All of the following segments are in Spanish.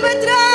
28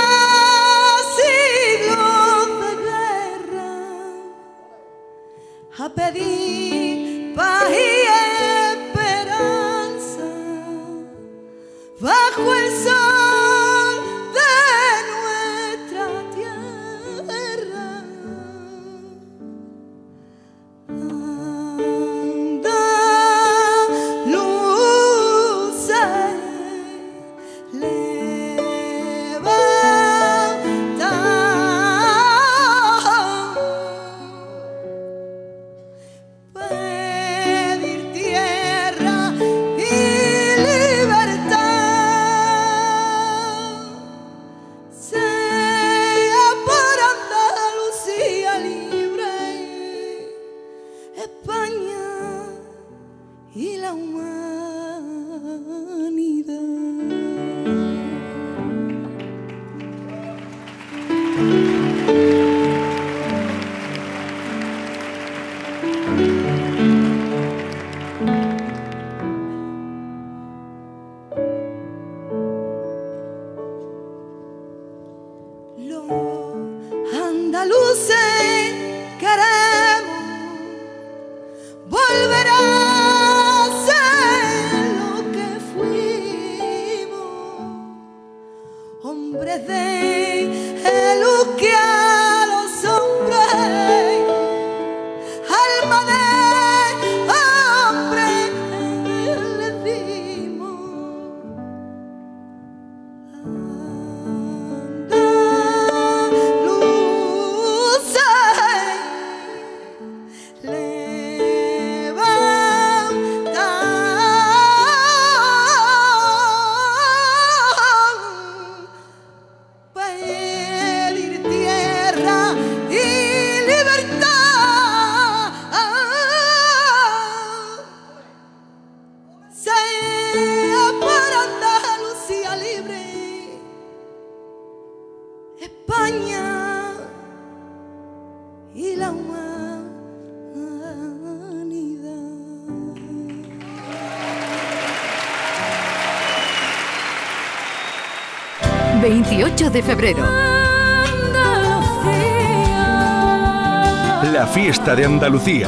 de febrero. La fiesta de Andalucía.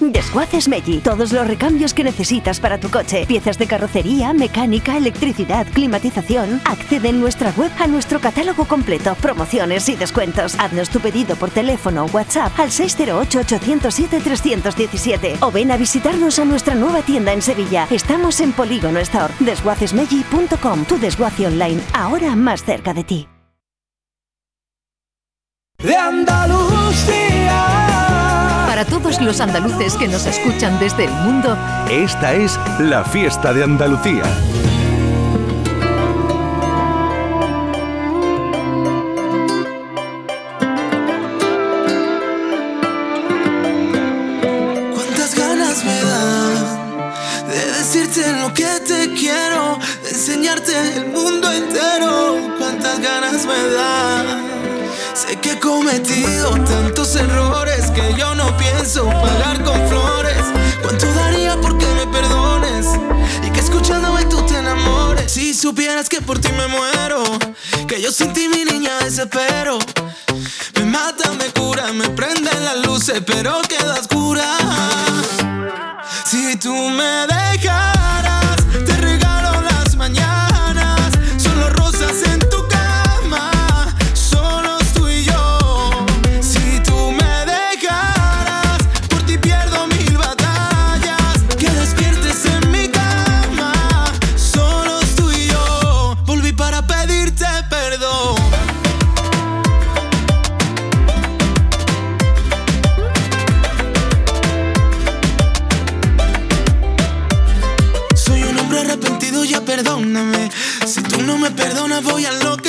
Desguaces Meggi. Todos los recambios que necesitas para tu coche. Piezas de carrocería, mecánica, electricidad, climatización. Accede en nuestra web a nuestro catálogo completo, promociones y descuentos. Haznos tu pedido por teléfono o WhatsApp al 608-807-317 o ven a visitarnos a nuestra nueva tienda en Sevilla. Estamos en Polígono Store. Desguacesmeggi.com. Tu desguace online, ahora más cerca de ti. De Andalucía para todos los andaluces que nos escuchan desde el mundo, esta es la fiesta de Andalucía. Cuántas ganas me dan de decirte lo que te quiero, de enseñarte el mundo entero. Cuántas ganas me dan Sé que he cometido tantos errores no pienso pagar con flores. ¿Cuánto daría porque me perdones? Y que escuchándome tú te enamores. Si supieras que por ti me muero, que yo sin ti mi niña desespero. Me mata, me cura, me prenden las luces, pero queda oscura. Si tú me dejaras, perdonas, voy a enloquecer.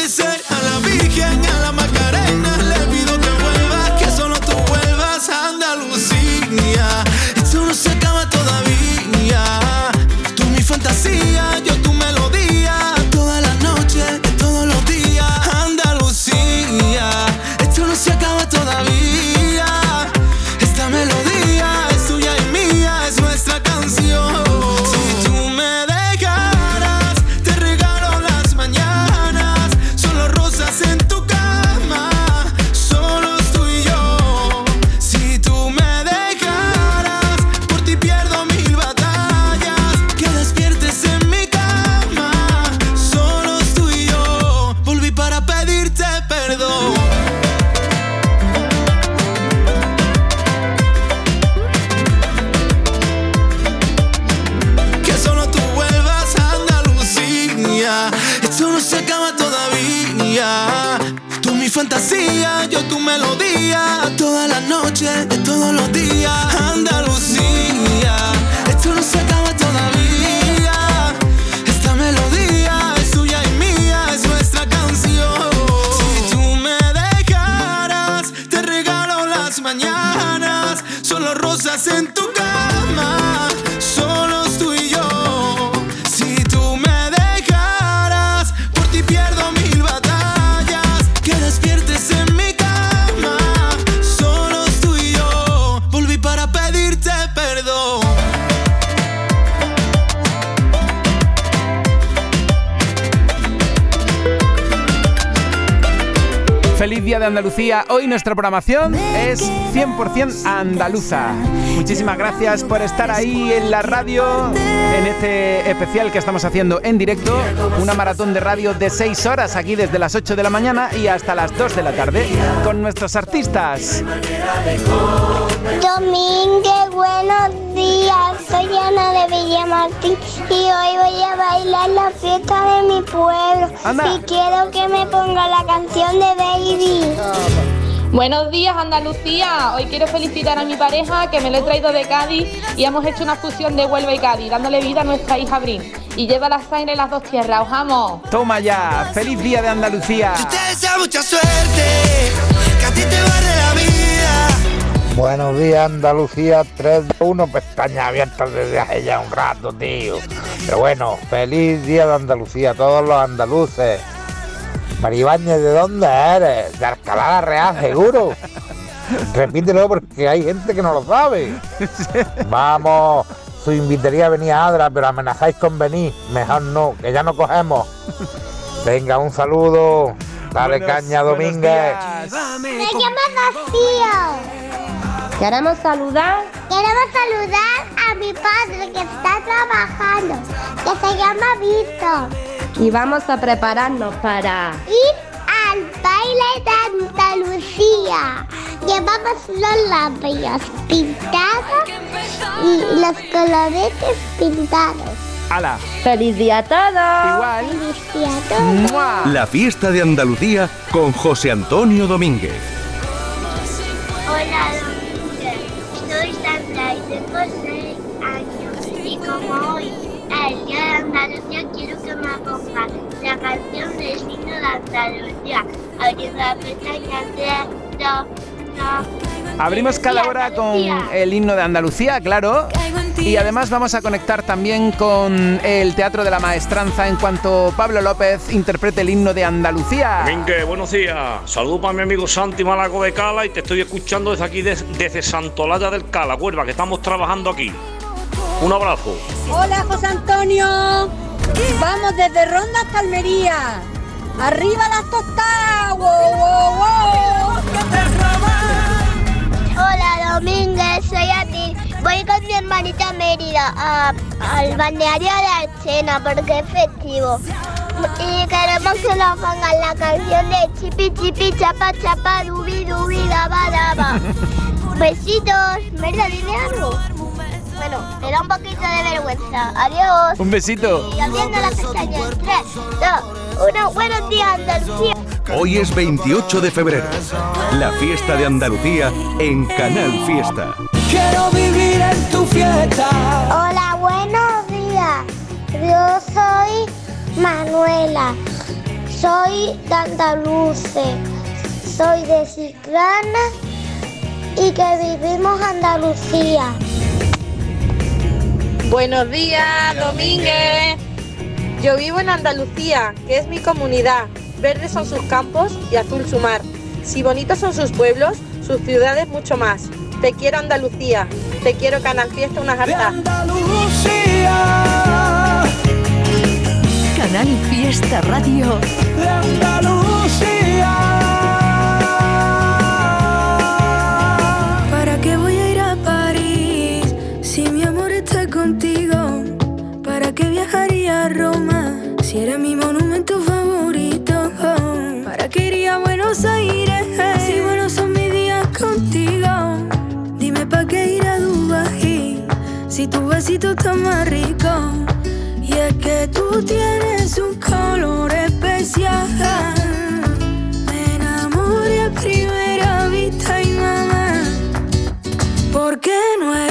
Andalucía. Hoy nuestra programación es 100% andaluza. Muchísimas gracias por estar ahí en la radio, en este especial que estamos haciendo en directo. Una maratón de radio de 6 horas aquí desde las 8 de la mañana y hasta las 2 de la tarde con nuestros artistas. Domínguez, buenos días. Soy Ana de Villamartín y hoy voy a bailar la fiesta de mi pueblo. Anda. Y quiero que me ponga la canción de Baby. Buenos días Andalucía, hoy quiero felicitar a mi pareja que me lo he traído de Cádiz y hemos hecho una fusión de Huelva y Cádiz, dándole vida a nuestra hija Brin. Y lleva la sangre en las dos tierras, os amo. Toma ya, feliz Día de Andalucía. Yo te deseo mucha suerte, que a ti te vale la vida. Buenos días, Andalucía 3 de 1, pestaña abierta desde hace ya un rato, tío. Pero bueno, feliz día de Andalucía a todos los andaluces. Maribáñez, ¿de dónde eres? De Alcalá la Real, seguro. Repítelo porque hay gente que no lo sabe. Vamos, su invitaría a venir a Adra, pero amenazáis con venir. Mejor no, que ya no cogemos. Venga, un saludo. Dale Buenos- caña, buenos Domínguez. días. Me llamo Rocío. Queremos saludar Queremos saludar a mi padre que está trabajando, que se llama Víctor. Y vamos a prepararnos para... Ir al baile de Andalucía. Llevamos los labios pintados y los coloretes pintados. ¡Hala! ¡Feliz día a todos! Igual. Feliz día a todos. ¡Mua! La fiesta de Andalucía con José Antonio Domínguez. Hola, Domínguez. Soy Sandra y tengo 6 años. Y como hoy el día de Andalucía, quiero que me ponga la canción del signo de Andalucía. Abriendo la pestaña 3, 2, 1. Abrimos cada hora con el himno de Andalucía, claro. Y además vamos a conectar también con el Teatro de la Maestranza en cuanto Pablo López interprete el himno de Andalucía. Mingue, buenos días. Saludos para mi amigo Santi Malago de Cala y te estoy escuchando desde aquí, des- desde Santolaya del Cala, Huelva, que estamos trabajando aquí. Un abrazo. Hola José Antonio, vamos desde Ronda hasta Almería. Arriba las tostadas, wow, wow, wow. Hola Domínguez, soy a ti. Voy con mi hermanita Mérida a- al balneario de Archena porque es festivo. Y queremos que nos pongan la canción de Chipi Chipi Chapa Chapa Dubi Dubi Daba Daba. Besitos. Merda, dime algo. Bueno, me da un poquito de vergüenza. Adiós. Un besito. Y abriendo la pestaña. 3, 2, 1. Buenos días, Andalucía. Hoy es 28 de febrero. La fiesta de Andalucía en Canal Fiesta. Quiero vivir en tu fiesta. Hola, buenos días. Yo soy Manuela, soy de Andaluce, soy de Ciclana y que vivimos Andalucía. Buenos días, Domínguez. Yo vivo en Andalucía, que es mi comunidad. Verdes son sus campos y azul su mar. Si bonitos son sus pueblos, sus ciudades mucho más. Te quiero Andalucía, te quiero Canal Fiesta una jarta. Canal Fiesta Radio. ¿Para viajaría a Roma si eres mi monumento favorito? ¿Para qué iría a Buenos Aires si buenos son mis días contigo? Dime para qué ir a Dubai si tu besito está más rico. Y es que tú tienes un color especial. Me enamoré a primera vista y mamá. Porque nuestro amor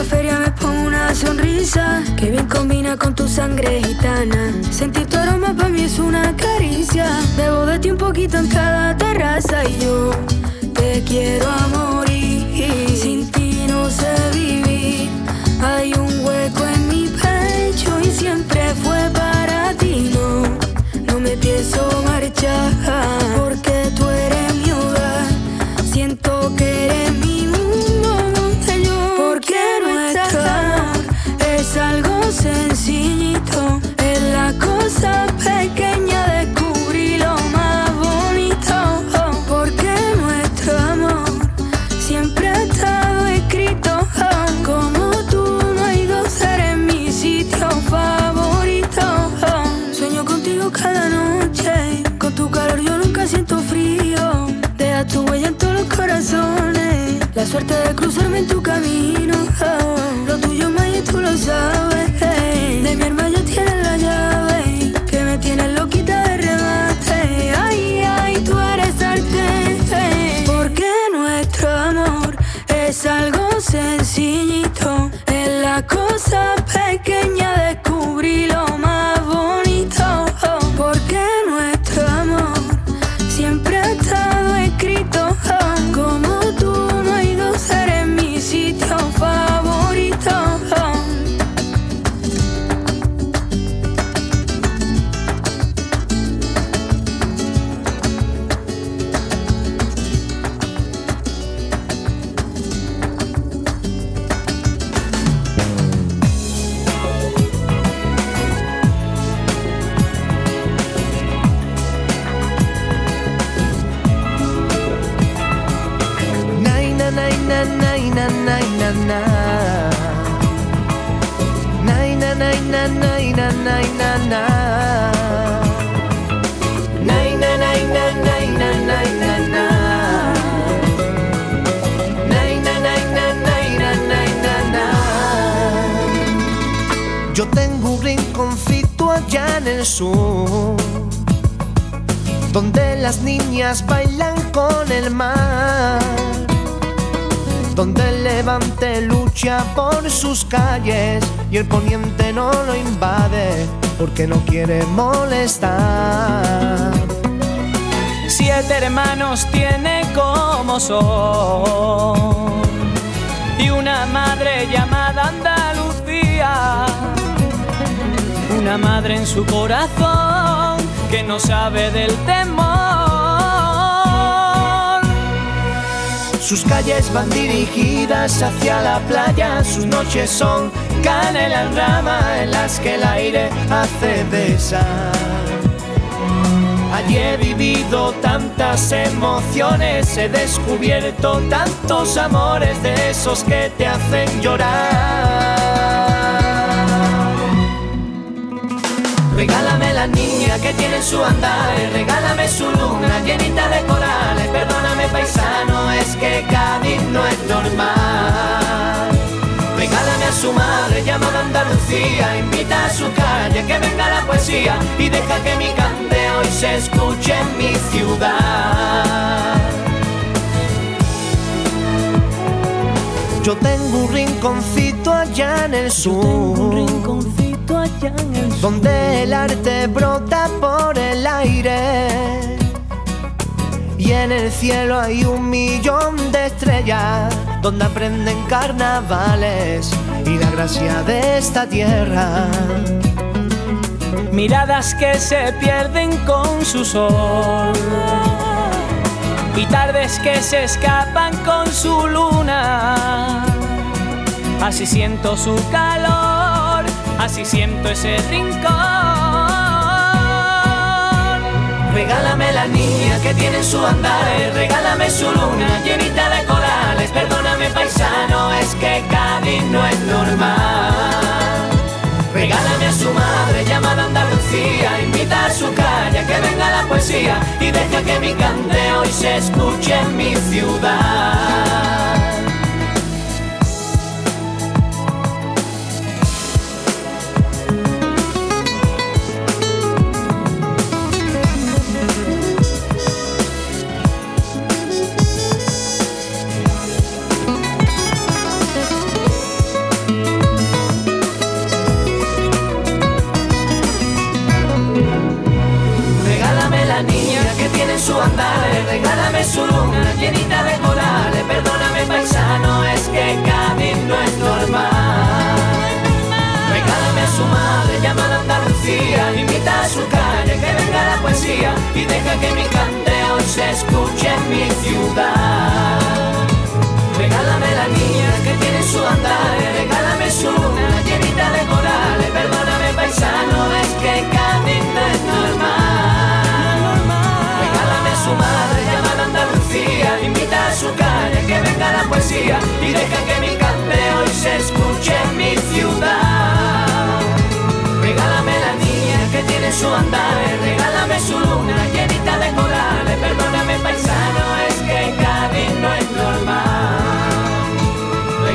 sonrisa que bien combina con tu sangre gitana. Sentir tu aroma para mí es una caricia. Bebo de ti un poquito en cada terraza y yo te quiero a morir. Sin ti no sé suerte de cruzarme en tu camino. Lo tuyo, Maya, tú lo sabes. De mi alma ya tienes la llave. Que me tienes loquita de remate. Ay, ay, tú eres arte. Porque nuestro amor es algo sencillito. Es la cosa pequeña, descubrí y el poniente no lo invade porque no quiere molestar. Siete hermanos tiene como son y una madre llamada Andalucía, una madre en su corazón que no sabe del temor. Sus calles van dirigidas hacia la playa, sus noches son canela en rama en las que el aire hace besar. Allí he vivido tantas emociones, he descubierto tantos amores de esos que te hacen llorar. Regálame la niña que tiene en su andar, regálame su luna llenita de corales. Perdóname paisano, es que Cádiz no es normal. Regálame a su madre llamada Andalucía, invita a su calle que venga la poesía y deja que mi cante hoy se escuche en mi ciudad. Yo tengo un rinconcito allá en el sur. Donde el arte brota por el aire. Y en el cielo hay un millón de estrellas. Donde aprenden carnavales y la gracia de esta tierra. Miradas que se pierden con su sol y tardes que se escapan con su luna. Así siento su calor, así siento ese rincón. Regálame la niña que tiene en su andar, regálame su luna llenita de corales. Perdóname paisano, es que Cádiz no es normal. Regálame a su madre llamada Andalucía, invita a su calle que venga la poesía y deja que mi cante hoy se escuche en mi ciudad. Que mi cante hoy se escuche en mi ciudad. Regálame la niña que tiene en su andar, regálame su luna llenita de corales. Perdóname paisano, es que Cádiz no es normal. Regálame su madre llamada Andalucía, invita a su calle que venga la poesía y deja que mi cante hoy se escuche en mi ciudad. Que tiene en su andar, regálame su luna llenita de corales. Perdóname paisano, es que Cádiz no es normal.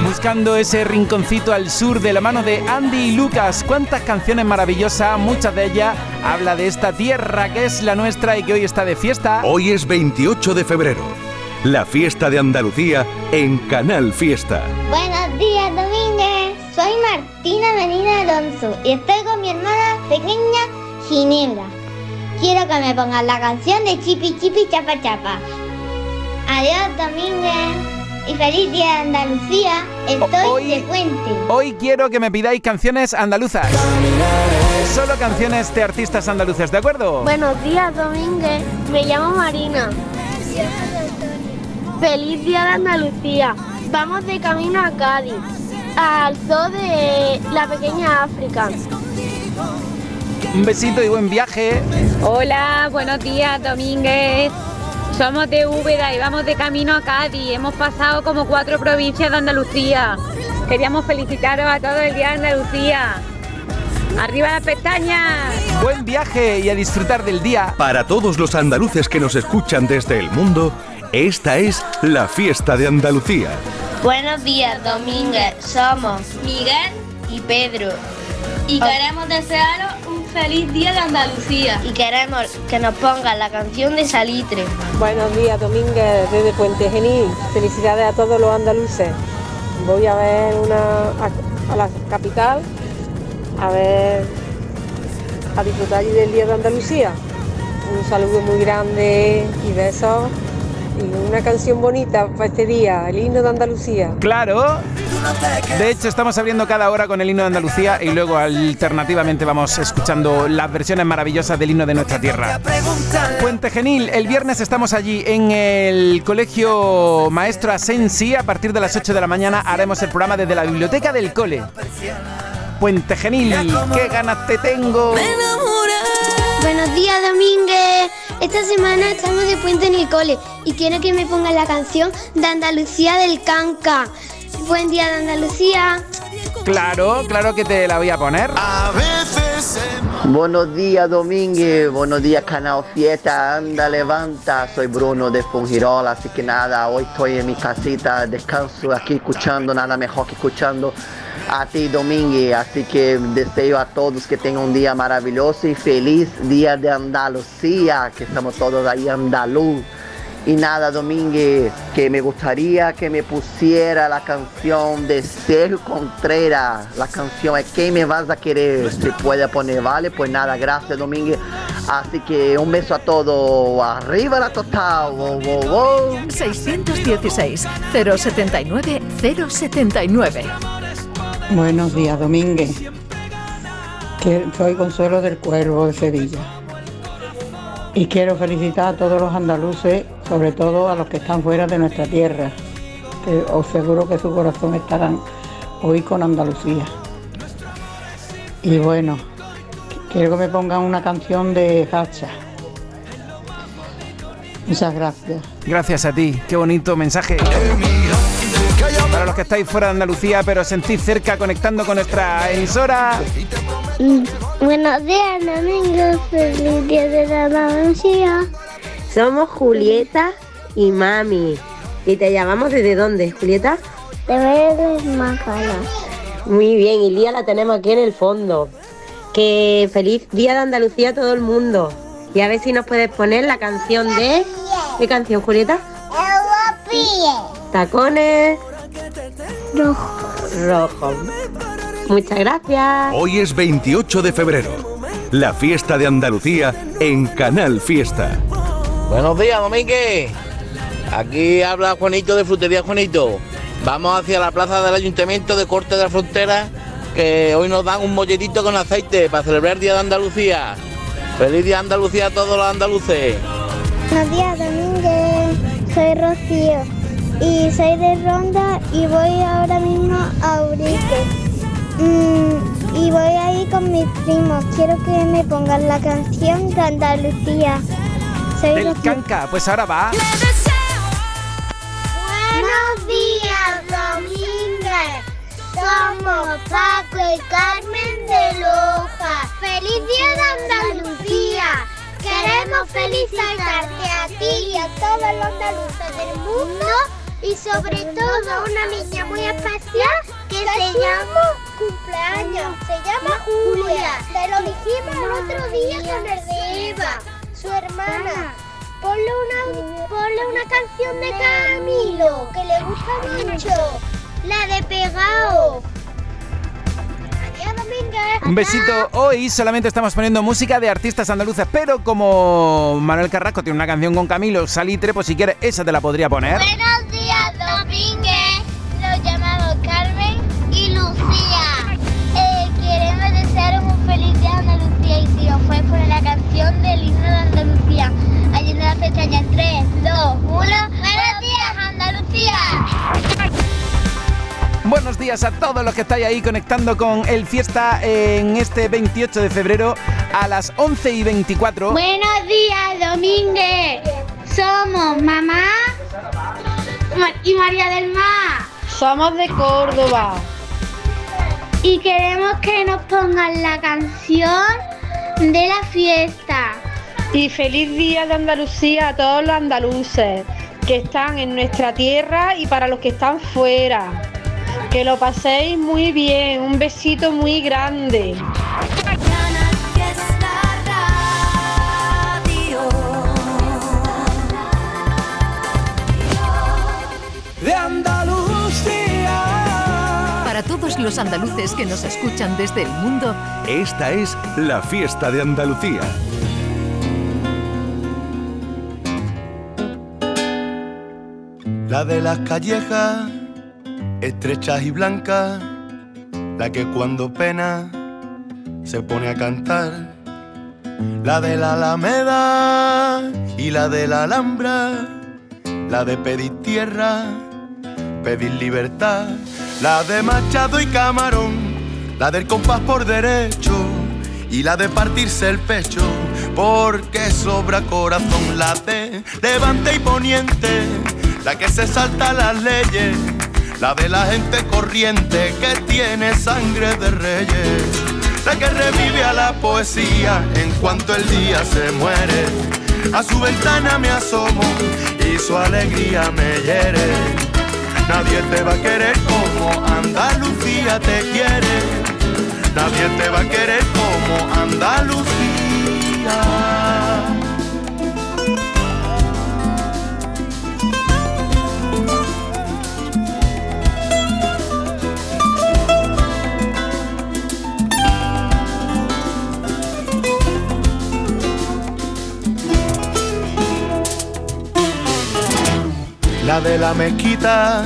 Buscando ese rinconcito al sur de la mano de Andy y Lucas. Cuántas canciones maravillosas, muchas de ellas habla de esta tierra que es la nuestra y que hoy está de fiesta. Hoy es 28 de febrero, la fiesta de Andalucía en Canal Fiesta. Buenos días, Domínguez. Soy Martina Menina Alonso y estoy con mi hermana pequeña Ginebra. Quiero que me pongan la canción de Chipi Chipi Chapa Chapa. Adiós, Domínguez. Y feliz día de Andalucía. Estoy de puente. Hoy quiero que me pidáis canciones andaluzas. Solo canciones de artistas andaluces, ¿de acuerdo? Buenos días, Domínguez. Me llamo Marina. Feliz día de Andalucía. Vamos de camino a Cádiz, al zoo de la pequeña África. Un besito y buen viaje. Hola, buenos días, Domínguez. Somos de Úbeda y vamos de camino a Cádiz. Hemos pasado como cuatro provincias de Andalucía. Queríamos felicitaros a todos el Día de Andalucía. ¡Arriba las pestañas! Buen viaje y a disfrutar del día. Para todos los andaluces que nos escuchan desde el mundo, esta es la fiesta de Andalucía. Buenos días, Domínguez. Somos Miguel y Pedro. Y queremos desearos feliz día de Andalucía. Y queremos que nos pongan la canción de Salitre. Buenos días, Domínguez, desde Puente Genil. Felicidades a todos los andaluces. Voy a ver una a, a la capital, a ver, a disfrutar allí del Día de Andalucía. Un saludo muy grande y besos. Y una canción bonita para este día, el himno de Andalucía. Claro. De hecho, estamos abriendo cada hora con el himno de Andalucía y luego alternativamente vamos escuchando las versiones maravillosas del himno de nuestra tierra. Puente Genil, el viernes estamos allí en el Colegio Maestro Asensi. A partir de las 8 de la mañana haremos el programa desde la biblioteca del cole. Puente Genil, qué ganas te tengo. Buenos días, Domínguez. Esta semana estamos de puente en el cole y quiero que me pongan la canción de Andalucía del Canca. Buen día de Andalucía. Claro, claro que te la voy a poner. A veces Buenos días, Domínguez. Buenos días, Canal Fiesta. Anda, levanta. Soy Bruno de Fungirola. Así que nada, hoy estoy en mi casita, descanso aquí escuchando, nada mejor que escuchando a ti, Domínguez. Así que deseo a todos que tengan un día maravilloso y feliz día de Andalucía, que estamos todos ahí andaluz. Y nada, Domínguez, que me gustaría que me pusiera la canción de Sergio Contreras. La canción es ¿Qué me vas a querer? Se puede poner, ¿vale? Pues nada, gracias, Domínguez. Así que un beso a todos. Arriba la total. Wow, wow, wow. 616 079 079. Buenos días, Domínguez. Que soy Consuelo del Cuervo de Sevilla. Y quiero felicitar a todos los andaluces, sobre todo a los que están fuera de nuestra tierra, que os seguro que su corazón estarán hoy con Andalucía. Y bueno, quiero que me pongan una canción de Hacha. Muchas gracias. Gracias a ti, qué bonito mensaje. Para los que estáis fuera de Andalucía, pero sentís cerca conectando con nuestra emisora. Mm, Buenos días, Domingo. Feliz día de la Andalucía. Somos Julieta y Mami. ¿Y te llamamos desde dónde, Julieta? De verdes macanas. Muy bien, y Lía la tenemos aquí en el fondo. Que feliz día de Andalucía a todo el mundo. Y a ver si nos puedes poner la canción de... ¿Qué canción, Julieta? Tacones. Rojo. Rojo. Muchas gracias. Hoy es 28 de febrero, la fiesta de Andalucía en Canal Fiesta. Buenos días, Domínguez. Aquí habla Juanito de Frutería Juanito. Vamos hacia la plaza del Ayuntamiento de Corte de la Frontera, que hoy nos dan un molletito con aceite para celebrar el Día de Andalucía. Feliz Día de Andalucía a todos los andaluces. Buenos días, Domínguez. Soy Rocío y soy de Ronda y voy ahora mismo a Urique. Mm, y voy ahí con mis primos. Quiero que me pongan la canción de Andalucía. Soy Del. Canca, pues ahora va. Buenos días, Domínguez. Somos Paco y Carmen de Loja. ¡Feliz Día de Andalucía! Queremos felicitarte a ti y a todos los andaluces del mundo y sobre todo a una niña muy especial que se llama cumpleaños. Se llama Julia. Te lo dijimos el otro día con el de Eva, su hermana. Ponle una, ponle una canción de Camilo que le gusta mucho. La de Pegao. Un besito. Hoy solamente estamos poniendo música de artistas andaluces, pero como Manuel Carrasco tiene una canción con Camilo Salitre, pues si quieres, esa te la podría poner. Buenos días, Domínguez. Pestaña en 3, 2, 1. Buenos días, Andalucía. Buenos días a todos los que estáis ahí conectando con el fiesta en este 28 de febrero a las 11 y 24. Buenos días, Domínguez. Somos mamá Ma- y María del Mar. Somos de Córdoba. Y queremos que nos pongan la canción de la fiesta. Y feliz día de Andalucía a todos los andaluces que están en nuestra tierra y para los que están fuera. Que lo paséis muy bien. Un besito muy grande. De Andalucía. Para todos los andaluces que nos escuchan desde el mundo, Esta es la fiesta de Andalucía. La de las callejas, estrechas y blancas, la que cuando pena se pone a cantar. La de la Alameda y la de la Alhambra, la de pedir tierra, pedir libertad, la de Machado y Camarón, la del compás por derecho y la de partirse el pecho, porque sobra corazón, la de levante y poniente, la que se salta las leyes, la de la gente corriente que tiene sangre de reyes. la que revive a la poesía en cuanto el día se muere. A su ventana me asomo y su alegría me hiere. Nadie te va a querer como Andalucía te quiere. Nadie te va a querer como Andalucía. La de la mezquita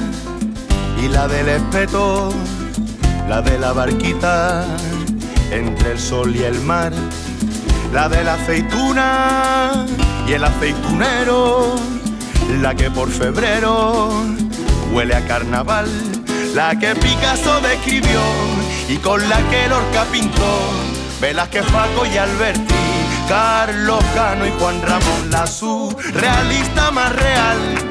y la del espeto, la de la barquita entre el sol y el mar, la de la aceituna y el aceitunero, la que por febrero huele a carnaval, la que Picasso describió y con la que Lorca pintó, Velázquez, Paco y Alberti, Carlos Cano y Juan Ramón, la surrealista más real,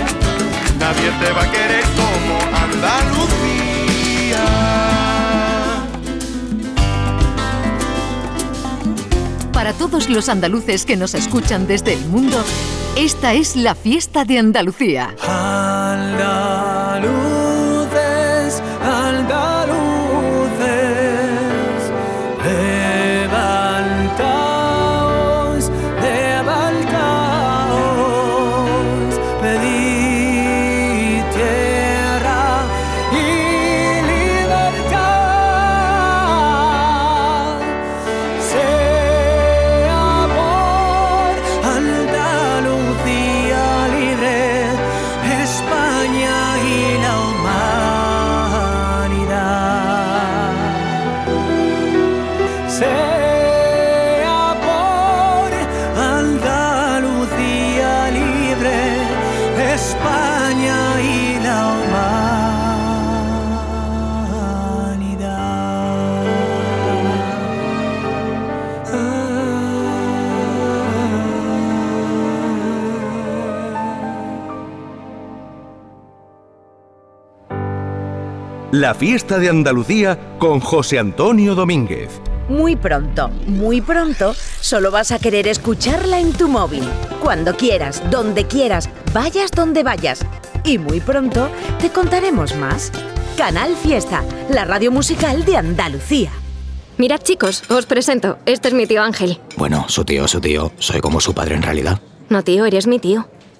Nadie te va a querer como Andalucía. Para todos los andaluces que nos escuchan desde el mundo, esta es la fiesta de Andalucía. Andaluces, España y la La fiesta de Andalucía con José Antonio Domínguez. Muy pronto, muy pronto, solo vas a querer escucharla en tu móvil. Cuando quieras, donde quieras, vayas donde vayas. Y muy pronto te contaremos más. Canal Fiesta, la radio musical de Andalucía. Mirad chicos, os presento. Este es mi tío Ángel. Bueno, su tío, su tío. Soy como su padre en realidad. No tío, eres mi tío.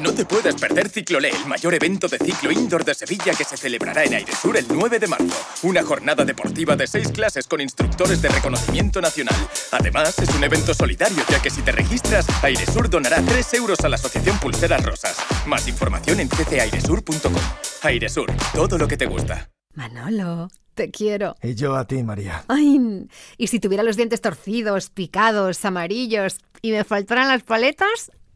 No te puedes perder Ciclolé, el mayor evento de ciclo indoor de Sevilla que se celebrará en Airesur el 9 de marzo. Una jornada deportiva de seis clases con instructores de reconocimiento nacional. Además, es un evento solidario, ya que si te registras, Airesur donará 3 euros a la Asociación Pulseras Rosas. Más información en ccairesur.com. Airesur, todo lo que te gusta. Manolo, te quiero. Y yo a ti, María. Ay, y si tuviera los dientes torcidos, picados, amarillos y me faltaran las paletas,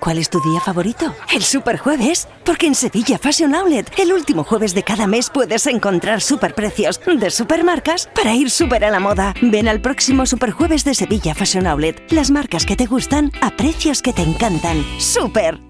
¿Cuál es tu día favorito? El Superjueves. Porque en Sevilla Fashion Outlet, el último jueves de cada mes puedes encontrar superprecios de supermarcas para ir súper a la moda. Ven al próximo Superjueves de Sevilla Fashion Outlet. Las marcas que te gustan a precios que te encantan. ¡Super!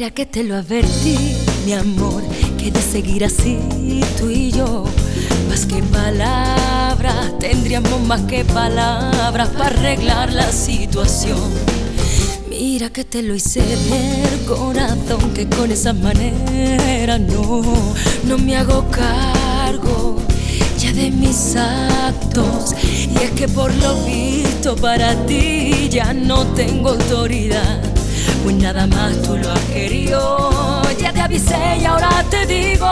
Mira que te lo advertí, mi amor, que de seguir así tú y yo, más que palabras, tendríamos más que palabras para arreglar la situación. Mira que te lo hice ver, corazón, que con esa manera no, no me hago cargo ya de mis actos. Y es que por lo visto para ti ya no tengo autoridad. Pues nada más tú lo has querido. Ya te avisé y ahora te digo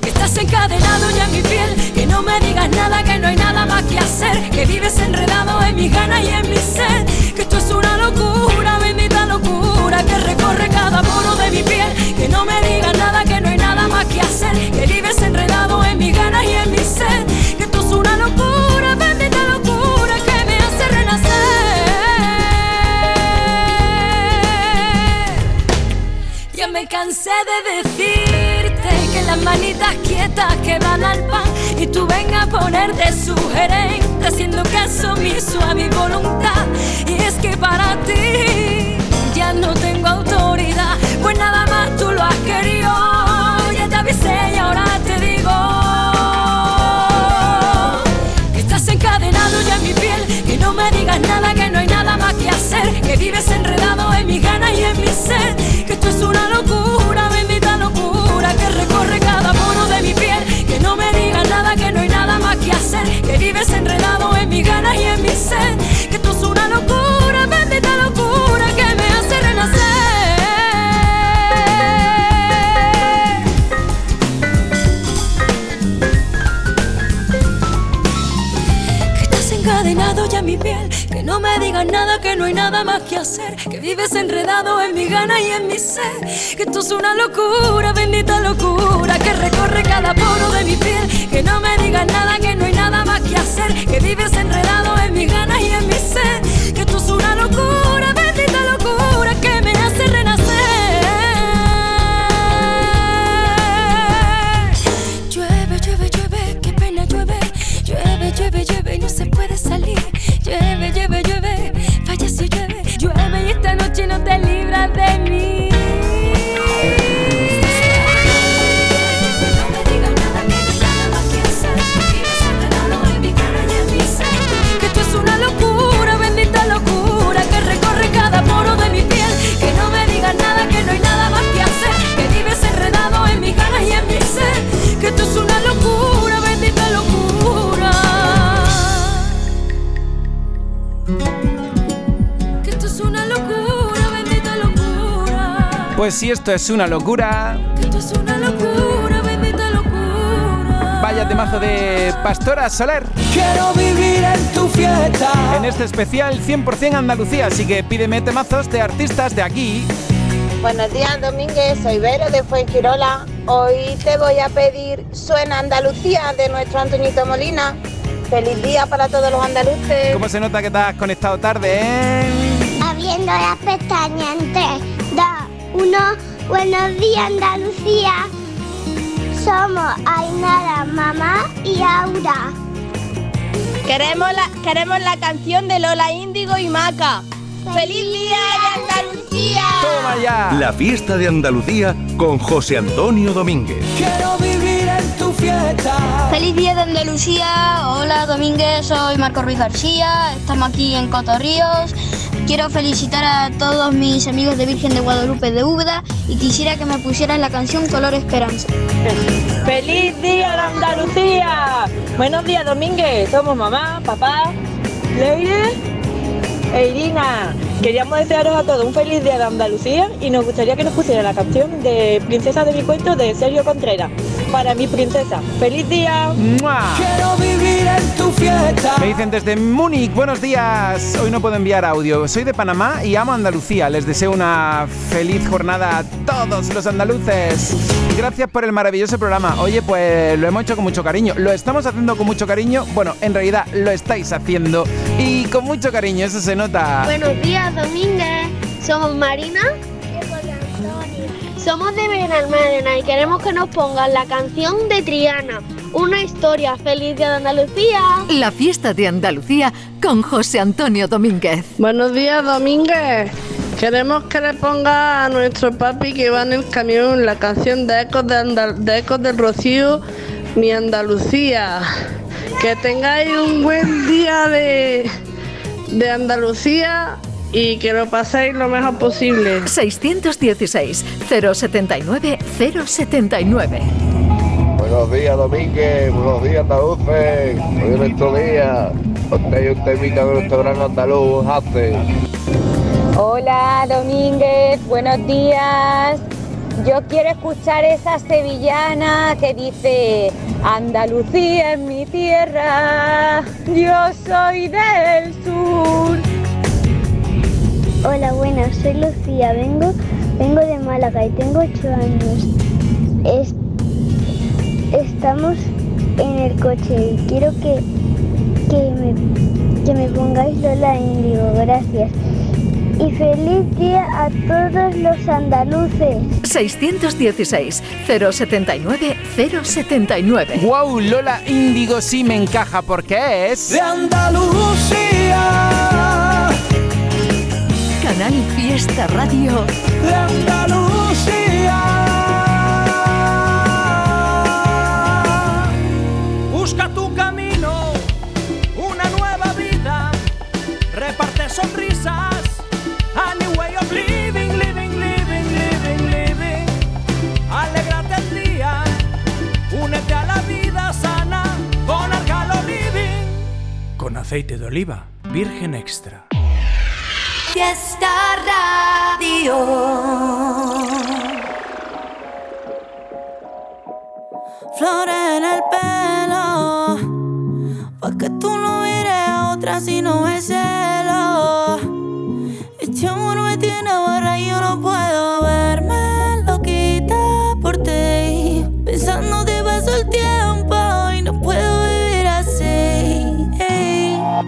que estás encadenado ya en mi piel. Que no me digas nada, que no hay nada más que hacer. Que vives enredado en mis ganas y en mi sed. Que esto es una locura, bendita locura. Que recorre cada poro de mi piel. Que no me digas nada, que no hay nada más que hacer. Que vives enredado en mis ganas y en mi cansé de decirte que las manitas quietas que van al pan y tú vengas a ponerte sugerente haciendo caso mi suave voluntad. Y es que para ti ya no tengo autoridad, pues nada más tú lo has querido. Ya te avisé y ahora te digo que estás encadenado ya en mi piel, que no me digas nada, que no hay nada más que hacer, que vives enredado en mis ganas y en mi sed, nada, más que hacer, que vives enredado en mi gana y en mi sed, que esto es una locura, bendita locura, que recorre cada poro de mi piel, que no me digas nada, que no hay nada más que hacer, que vives enredado en mi gana y en mi sed, Pues si esto es una locura, esto es una locura, bendita locura vaya temazo de Pastora Soler. Quiero vivir en tu fiesta. En este especial 100% Andalucía, así que pídeme temazos de artistas de aquí. Buenos días, Domínguez. Soy Vero de Fuengirola. Hoy te voy a pedir Suena Andalucía de nuestro Antonito Molina. Feliz día para todos los andaluces. ¿Cómo se nota que te has conectado tarde, eh? Abriendo las pestañas en 3, 2, 1. Buenos días, Andalucía. Somos Ainara, mamá y Aura. Queremos la, queremos la canción de Lola Índigo y Maca. ¡Feliz día de Andalucía! ¡Toma ya! La fiesta de Andalucía con José Antonio Domínguez. Quiero vivir en tu fiesta. Feliz día de Andalucía. Hola Domínguez, soy Marco Ruiz García. Estamos aquí en Cotorríos. Quiero felicitar a todos mis amigos de Virgen de Guadalupe de Úbeda y quisiera que me pusieran la canción Color Esperanza. ¡Feliz día de Andalucía! Buenos días, Domínguez. Somos mamá, papá, Leire e Irina. Queríamos desearos a todos un feliz día de Andalucía y nos gustaría que nos pusiera la canción de Princesa de mi cuento de Sergio Contreras. Para mi princesa. ¡Feliz día! Quiero vivir en tu fiesta. Me dicen desde Múnich, buenos días. Hoy no puedo enviar audio. Soy de Panamá y amo Andalucía. Les deseo una feliz jornada a todos los andaluces. Gracias por el maravilloso programa. Oye, pues lo hemos hecho con mucho cariño. Lo estamos haciendo con mucho cariño. Bueno, en realidad lo estáis haciendo y con mucho cariño, eso se nota. Buenos días, Domínguez. Somos Marina. Somos de Benalmádena y queremos que nos pongan la canción de Triana. Una historia feliz de Andalucía. La fiesta de Andalucía con José Antonio Domínguez. Buenos días, Domínguez. Queremos que le ponga a nuestro papi que va en el camión la canción de Ecos, de, Andal- de Ecos del Rocío, Mi Andalucía. Que tengáis un buen día de, de Andalucía y que lo paséis lo mejor posible. 616 079 079. Buenos días, Domínguez. Buenos días, andaluces. Hoy es nuestro día. Ahí un temita de nuestro gran andaluz, hace. Hola Domínguez, buenos días. Yo quiero escuchar esa sevillana que dice, Andalucía es mi tierra, yo soy del sur. Hola, buenas, soy Lucía. Vengo, vengo de Málaga y tengo 8 años. Es- estamos en el coche y quiero que, que, me, que me pongáis Lola Índigo. Gracias. Y feliz día a todos los andaluces. 616 079 079. ¡Wow! Lola Índigo sí me encaja porque es. De Andalucía. Canal Fiesta Radio. De Andalucía. Busca tu camino, una nueva vida, reparte sonrisas, a new way of living, living, living, living, living. Alégrate el día, únete a la vida sana con Argalo Living. Con aceite de oliva, virgen extra. Fiesta Radio. Flores en el pelo, pa' que tú no mires a otra si no es celo. Este amor me tiene barra y yo no puedo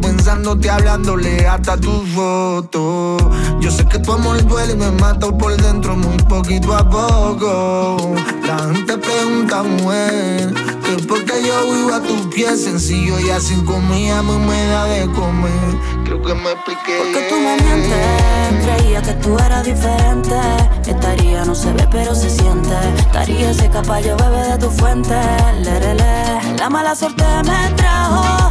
pensándote hablándole hasta tu foto Yo sé que tu amor duele y me mata por dentro muy poquito a poco La gente pregunta, mujer, que por qué yo vivo a tus pies Sencillo y sin comida a mí me da de comer Creo que me expliqué Porque tú me mientes, creía que tú eras diferente. Estaría, no se ve, pero se siente. Estaría ese caballo, bebé de tu fuente. Lerele. La mala suerte me trajo,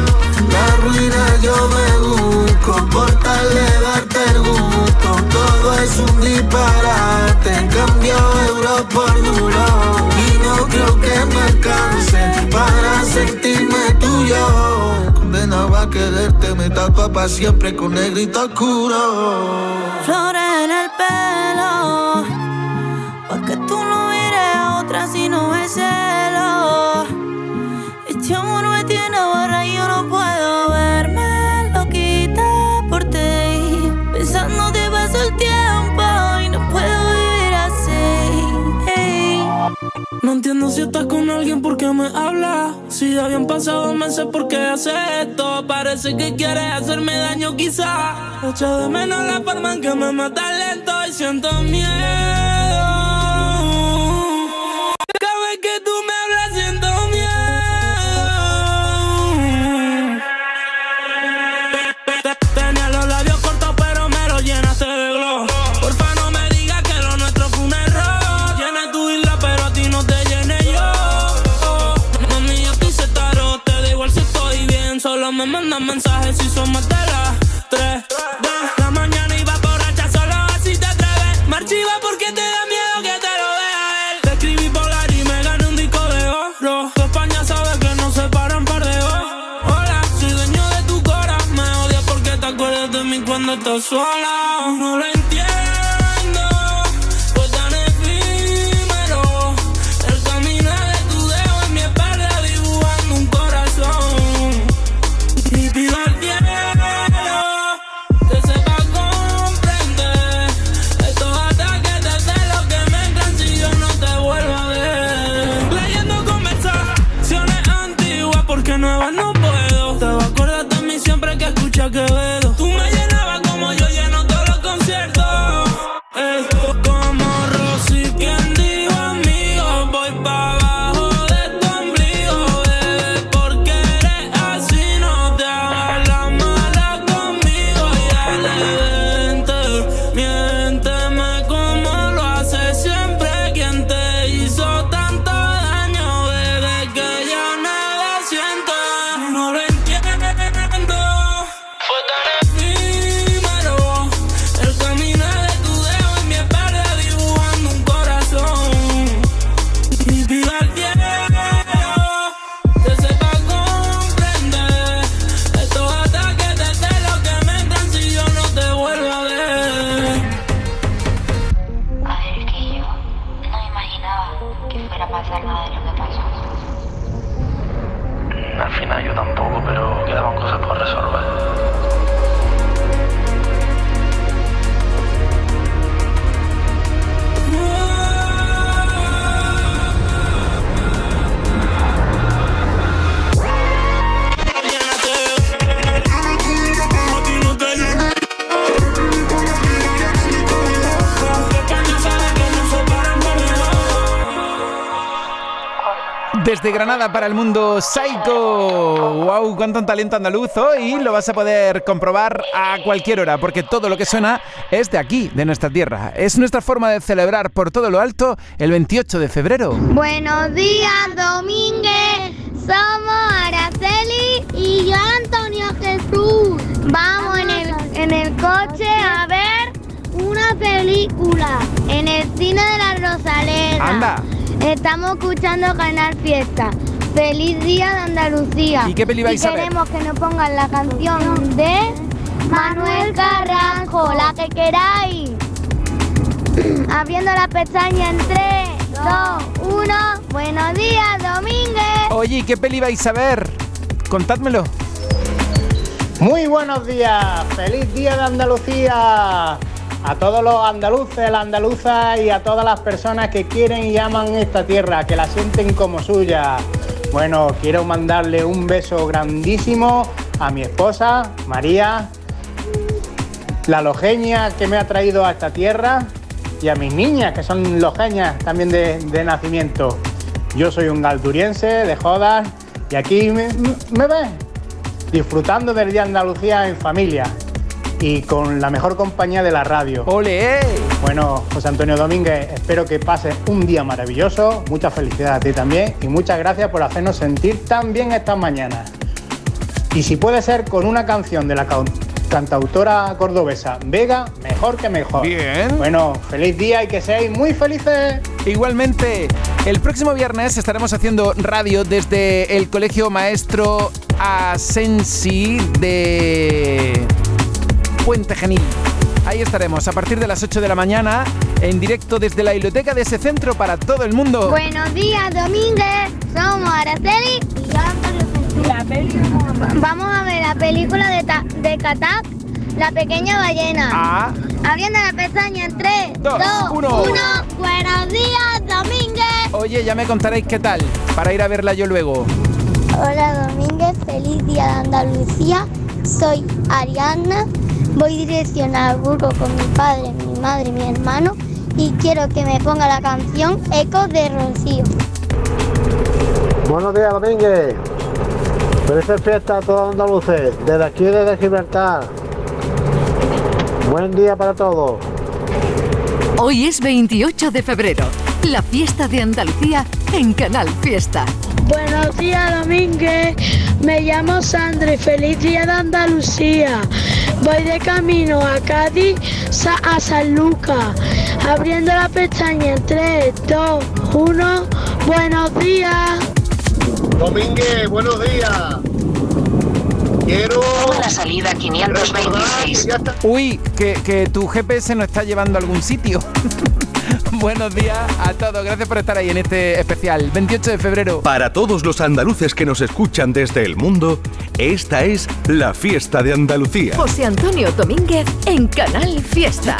Yo me busco Por tal de darte el gusto. Todo es un disparate Cambio euro por duro. Y no creo que me alcance Para sentirme tuyo. Condenado a quererte Me tapa para siempre con negrito oscuro. Flores en el pelo, pa' que tú no mires a otra si no es celo. No entiendo si estás con alguien, ¿por qué me hablas? Si ya habían pasado meses, ¿por qué haces esto? Parece que quieres hacerme daño, quizá. Echa de menos la forma en que me mata lento y siento miedo. Cada que tú me me mandan mensajes si son más de las la mañana y va borracha, solo así te atreves. Me archiva porque te da miedo que te lo vea él. Te escribí polar y me gané un disco de oro. Tu España sabe que no se paran par de horas. Hola, soy dueño de tu cora. Me odias porque te acuerdas de mí cuando estás sola. No lo Para el mundo, Psycho. ¡Wow! ¡Cuánto talento andaluz hoy! Lo vas a poder comprobar a cualquier hora, porque todo lo que suena es de aquí, de nuestra tierra. Es nuestra forma de celebrar por todo lo alto el 28 de febrero. Buenos días, Domínguez. Somos Araceli y yo, Antonio Jesús. Vamos en el, en el coche a ver una película en el cine de la Rosaleda. Anda. Estamos escuchando Canal Fiesta. Feliz día de Andalucía. ¿Y qué peli vais Y a ver? queremos que nos pongan la canción de Manuel Carranjo, la que queráis. Abriendo la pestaña en 3, 2, 1. Buenos días, Domínguez. Oye, ¿y qué peli vais a ver? Contádmelo. Muy buenos días, feliz día de Andalucía. A todos los andaluces, las andaluzas y a todas las personas que quieren y aman esta tierra, que la sienten como suya. Bueno, quiero mandarle un beso grandísimo a mi esposa, María, la lojeña que me ha traído a esta tierra y a mis niñas, que son lojeñas también de, nacimiento. Yo soy un galduriense de jodas y aquí me, me ven disfrutando del Día Andalucía en familia y con la mejor compañía de la radio. ¡Ole! Bueno, José Antonio Domínguez, espero que pases un día maravilloso, mucha felicidad a ti también y muchas gracias por hacernos sentir tan bien estas mañanas. Y si puede ser con una canción de la cantautora cordobesa Vega, mejor que mejor. Bien. Bueno, feliz día y que seáis muy felices. Igualmente, el próximo viernes estaremos haciendo radio desde el Colegio Maestro Asensi de Puente Genil. Ahí estaremos a partir de las 8 de la mañana en directo desde la biblioteca de ese centro para todo el mundo. Buenos días, Domínguez. Somos Araceli y yo. Vamos a ver la película de, Ta- de Katak, La Pequeña Ballena. Ah. Abriendo la pestaña en 3, 2, Dos, 1. uno. Buenos días, Domínguez. Oye, ya me contaréis qué tal, para ir a verla yo luego. Hola Domínguez, feliz día de Andalucía. Soy Ariadna. Voy dirección a Burgo con mi padre, mi madre y mi hermano y quiero que me ponga la canción Ecos de Rocío. Buenos días, Domínguez. Feliz fiesta a todos andaluces, desde aquí desde Gibraltar. Buen día para todos. Hoy es 28 de febrero, la fiesta de Andalucía en Canal Fiesta. Buenos días, Domínguez. Me llamo Sandra y feliz día de Andalucía. Voy de camino a Cádiz a San Lucas. Abriendo la pestaña en 3, 2, 1. Buenos días. Domínguez, buenos días. Quiero. La salida 526. Uy, que, que tu GPS nos está llevando a algún sitio. Buenos días a todos, gracias por estar ahí en este especial, 28 de febrero. Para todos los andaluces que nos escuchan desde el mundo, esta es la fiesta de Andalucía. José Antonio Domínguez en Canal Fiesta.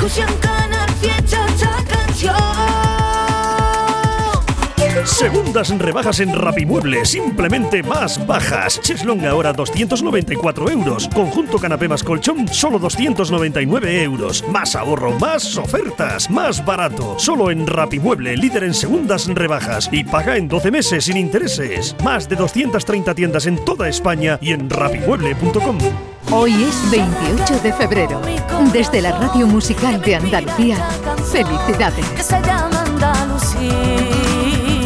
Segundas rebajas en Rapimueble, simplemente más bajas. Cheslong ahora 294 euros. Conjunto canapé más colchón, solo 299 euros. Más ahorro, más ofertas, más barato. Solo en Rapimueble, líder en segundas rebajas. Y paga en 12 meses sin intereses. Más de 230 tiendas en toda España y en rapimueble.com. Hoy es 28 de febrero. Desde la Radio Musical de Andalucía, felicidades.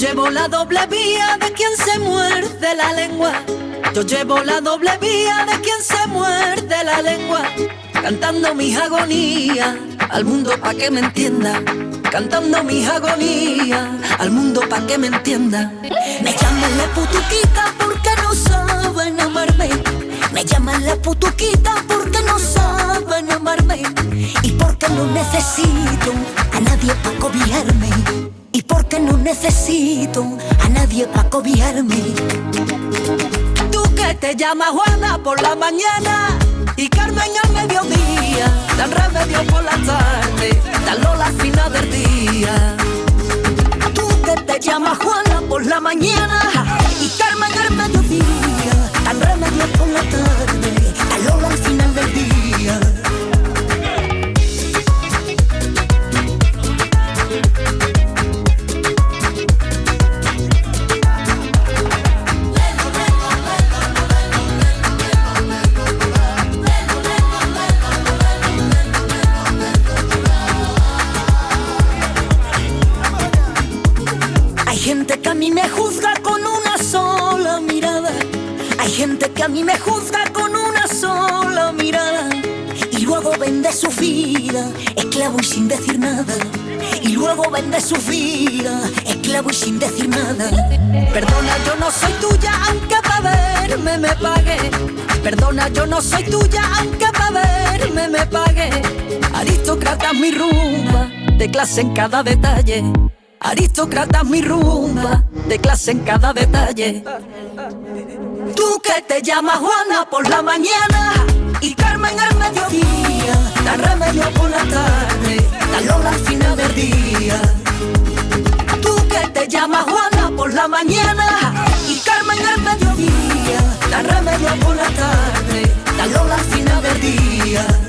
Llevo la doble vía de quien se muerde la lengua. Yo llevo la doble vía de quien se muerde la lengua. Cantando mis agonías al mundo pa' que me entienda. Cantando mis agonías al mundo pa' que me entienda. Me llaman la putuquita porque no saben amarme. Me llaman la putuquita porque no saben amarme. Y porque no necesito a nadie pa' cobijarme. Y porque no necesito a nadie pa' cobijarme. Tú que te llamas Juana por la mañana y Carmen al mediodía, dan remedio por la tarde, dan Lola al final del día. Tú que te llamas Juana por la mañana y Carmen al mediodía, dan remedio por la tarde, dan Lola al final del día. Que a mí me juzga con una sola mirada. Y luego vende su vida, esclavo y sin decir nada. Y luego vende su vida, esclavo y sin decir nada. Perdona, yo no soy tuya, aunque para verme me pague. Perdona, yo no soy tuya, aunque para verme me pague. Aristócrata mi rumba, de clase en cada detalle. Aristócrata mi rumba, de clase en cada detalle. Tú que te llamas Juana por la mañana y Carmen al mediodía, da remedio por la tarde, da Lola al final del día. Tú que te llamas Juana por la mañana y Carmen al mediodía, da remedio por la tarde, da Lola al final del día.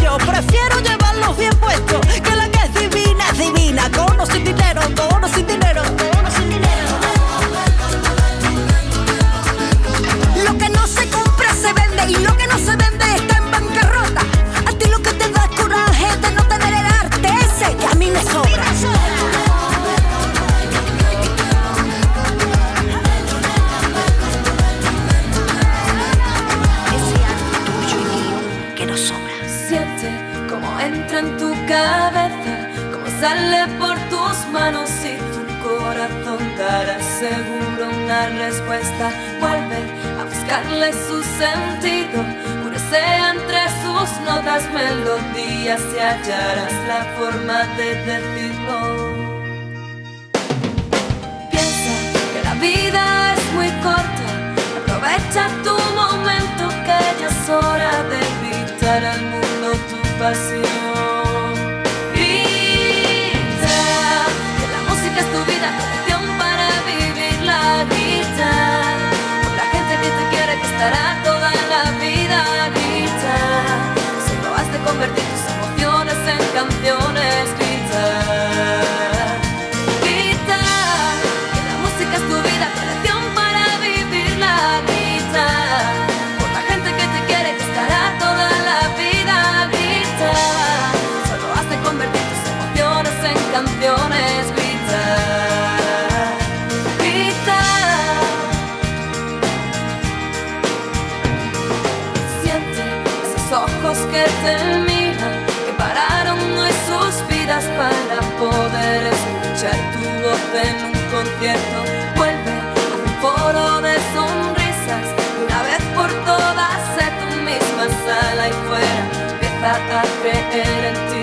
Anillos, prefiero llevarlos bien puestos, que la que es divina divina, con o sin corazón dará seguro una respuesta. Vuelve a buscarle su sentido. Purece entre sus notas, melodías y hallarás la forma de decirlo. Piensa que la vida es muy corta. Aprovecha tu momento que ya es hora de gritar al mundo tu pasión. Escuchar tu voz en un concierto. Vuelve a un foro de sonrisas, una vez por todas, sé tú misma, sala y fuera, empieza a creer en ti.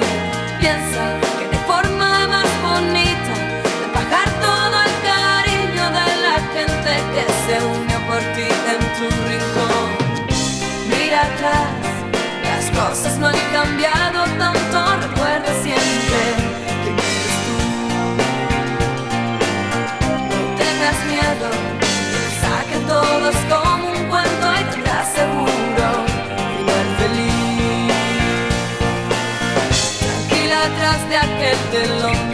Piensa que de forma más bonita, de bajar todo el cariño de la gente que se unió por ti en tu rincón. Mira atrás, las cosas no han cambiado de aquel telón,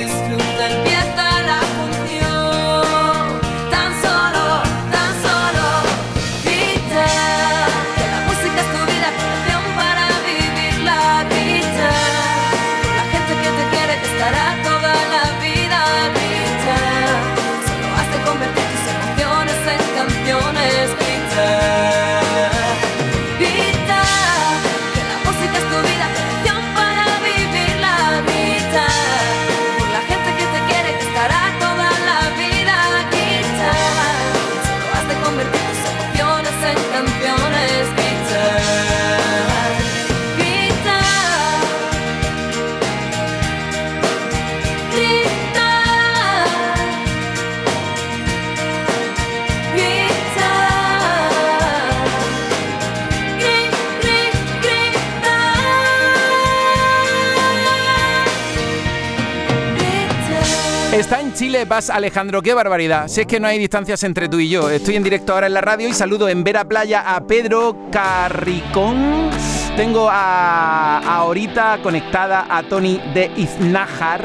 Alejandro, qué barbaridad. Si es que no hay distancias entre tú y yo. Estoy en directo ahora en la radio y saludo en Vera Playa a Pedro Carricón. Tengo a, ahorita conectada a Tony de Iznájar.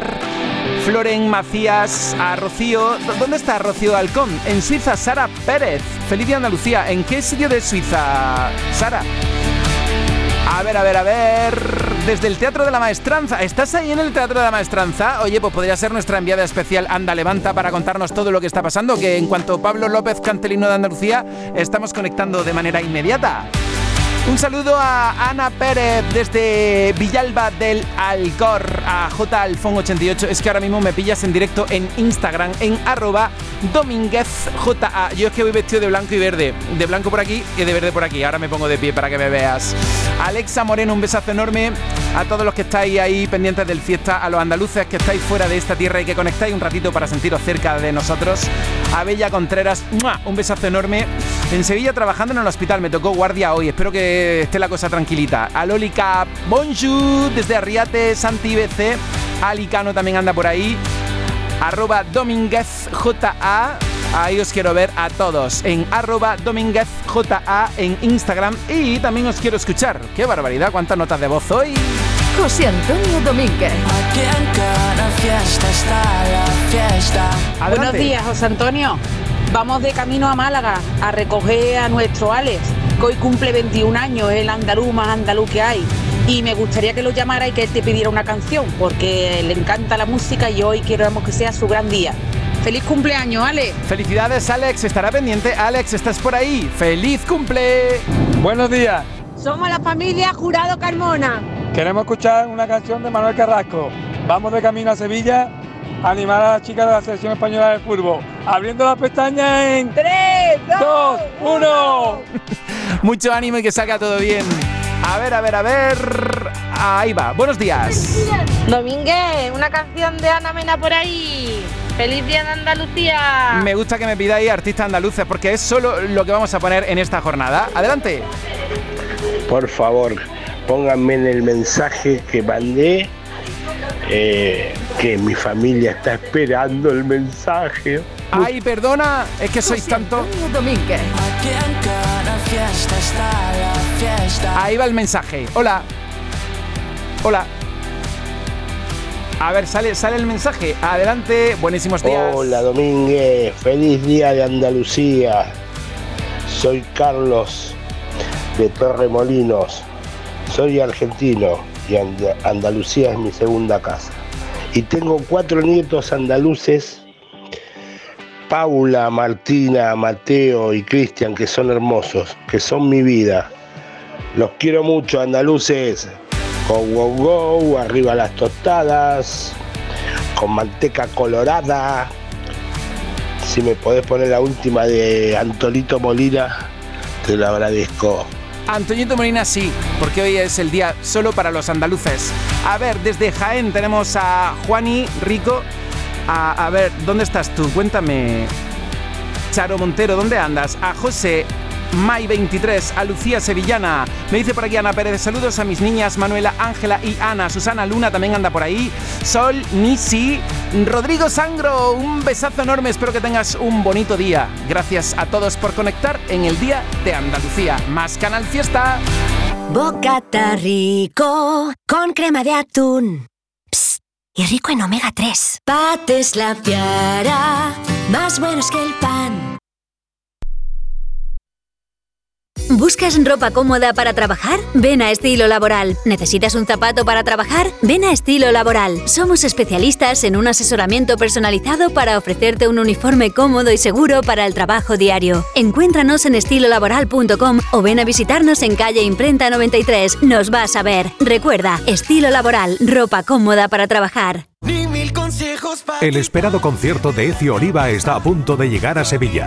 Floren Macías, a Rocío. ¿Dó- ¿Dónde está Rocío Alcón? En Suiza, Sara Pérez. Feliz día Andalucía. ¿En qué sitio de Suiza, Sara? A ver, a ver, a ver. Desde el Teatro de la Maestranza. ¿Estás ahí en el Teatro de la Maestranza? Oye, pues podría ser nuestra enviada especial Anda Levanta para contarnos todo lo que está pasando. Que en cuanto Pablo López, Cantelino de Andalucía, estamos conectando de manera inmediata. Un saludo a Ana Pérez desde Villalba del Alcor, a J Alfon88. Es que ahora mismo me pillas en directo en Instagram, en arroba domínguezja. Yo es que voy vestido de blanco y verde. De blanco por aquí y de verde por aquí. Ahora me pongo de pie para que me veas. Alexa Moreno, un besazo enorme a todos los que estáis ahí pendientes del fiesta, a los andaluces que estáis fuera de esta tierra y que conectáis un ratito para sentiros cerca de nosotros. A Bella Contreras, un besazo enorme. En Sevilla trabajando en el hospital, me tocó guardia hoy. Espero que esté la cosa tranquilita. A Lólica, bonjour, desde Arriate, Santi BC. Alicano también anda por ahí. Arroba Domínguez JA. Ahí os quiero ver a todos en arroba Domínguez JA en Instagram y también os quiero escuchar. ¡Qué barbaridad! ¿Cuántas notas de voz hoy? José Antonio Domínguez. Aquí en cada fiesta está la fiesta. Buenos días, José Antonio. Vamos de camino a Málaga a recoger a nuestro Alex, que hoy cumple 21 años, es el andaluz más andaluz que hay. Y me gustaría que lo llamara y que él te pidiera una canción, porque le encanta la música y hoy queremos que sea su gran día. ¡Feliz cumpleaños, Alex! Felicidades, Alex. Estará pendiente. Alex, ¿estás por ahí? ¡Feliz cumple! Buenos días. Somos la familia Jurado Carmona. Queremos escuchar una canción de Manuel Carrasco. Vamos de camino a Sevilla animar a las chicas de la selección española de fútbol. Abriendo las pestañas en 3, 2, 1. Mucho ánimo y que salga todo bien. A ver, a ver, a ver. Ahí va. Buenos días. Domínguez, una canción de Ana Mena por ahí. ¡Feliz día de Andalucía! Me gusta que me pidáis artistas andaluces porque es solo lo que vamos a poner en esta jornada. Adelante. Por favor, pónganme en el mensaje que mandé eh, que mi familia está esperando el mensaje. Ay, perdona, es que sois tanto. Domínguez. Ahí va el mensaje. Hola. Hola. A ver, sale, sale el mensaje. Adelante, buenísimos días. Hola Domínguez, feliz día de Andalucía. Soy Carlos de Torremolinos. Soy argentino y And- Andalucía es mi segunda casa. Y tengo cuatro nietos andaluces, Paula, Martina, Mateo y Cristian, que son hermosos, que son mi vida. Los quiero mucho, andaluces. Go, go, go, arriba las tostadas, con manteca colorada. Si me podés poner la última de Antolito Molina, te lo agradezco. Antoñito Molina sí, porque hoy es el día solo para los andaluces. A ver, desde Jaén tenemos a Juani Rico. A, a ver, ¿dónde estás tú? Cuéntame. Charo Montero, ¿dónde andas? A José May 23, a Lucía Sevillana. Me dice por aquí Ana Pérez, saludos a mis niñas Manuela, Ángela y Ana. Susana Luna también anda por ahí. Sol, Nisi, Rodrigo Sangro, un besazo enorme. Espero que tengas un bonito día. Gracias a todos por conectar en el Día de Andalucía. Más Canal Fiesta. Bocata rico con crema de atún. Psst, y rico en omega 3. Pates la piara, más buenos que el pan. ¿Buscas ropa cómoda para trabajar? Ven a Estilo Laboral. ¿Necesitas un zapato para trabajar? Ven a Estilo Laboral. Somos especialistas en un asesoramiento personalizado para ofrecerte un uniforme cómodo y seguro para el trabajo diario. Encuéntranos en estilolaboral.com o ven a visitarnos en calle Imprenta 93. Nos vas a ver. Recuerda, Estilo Laboral, ropa cómoda para trabajar. El esperado concierto de Ecio Oliva está a punto de llegar a Sevilla.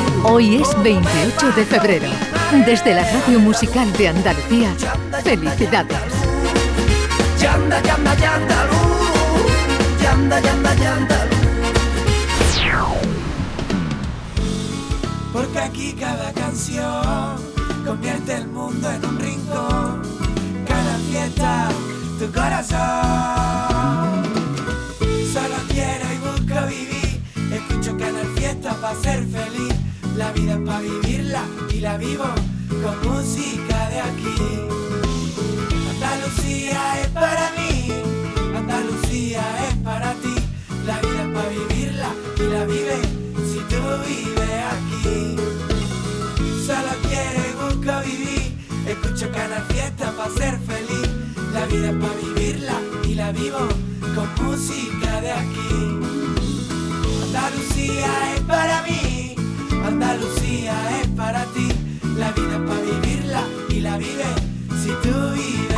Hoy es 28 de febrero. Desde la Radio Musical de Andalucía, felicidades. Porque aquí cada canción convierte el mundo en un rincón. Cada fiesta, tu corazón. Solo quiero y busco vivir. Escucho Canal Fiesta para ser feliz. La vida es para vivirla y la vivo con música de aquí. Andalucía es para mí, Andalucía es para ti. La vida es para vivirla y la vive si tú vives aquí. Solo quiero y busco vivir, escucho Canal Fiesta para ser feliz. La vida es para vivirla y la vivo con música de aquí. Andalucía es para mí, Andalucía es para ti. La vida es para vivirla y la vive si tú vives